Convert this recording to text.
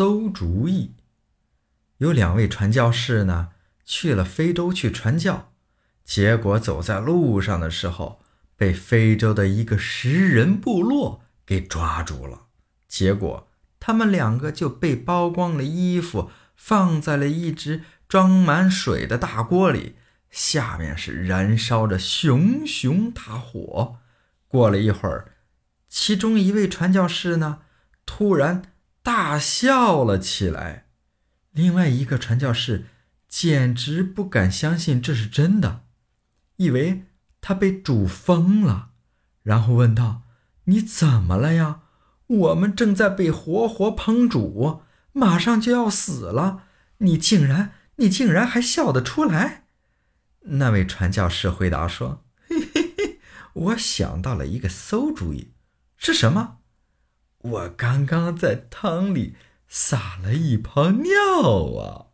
馊主意。有两位传教士呢，去了非洲去传教，结果走在路上的时候，被非洲的一个食人部落给抓住了。结果他们两个就被剥光了衣服，放在了一只装满水的大锅里，下面是燃烧着熊熊大火。过了一会儿，其中一位传教士呢，突然大笑了起来。另外一个传教士简直不敢相信这是真的，以为他被煮疯了，然后问道：“你怎么了呀？我们正在被活活烹煮，马上就要死了，你竟然，你竟然还笑得出来？”那位传教士回答说：“嘿嘿嘿，我想到了一个馊主意，是什么？我刚刚在汤里。”撒了一泡尿啊！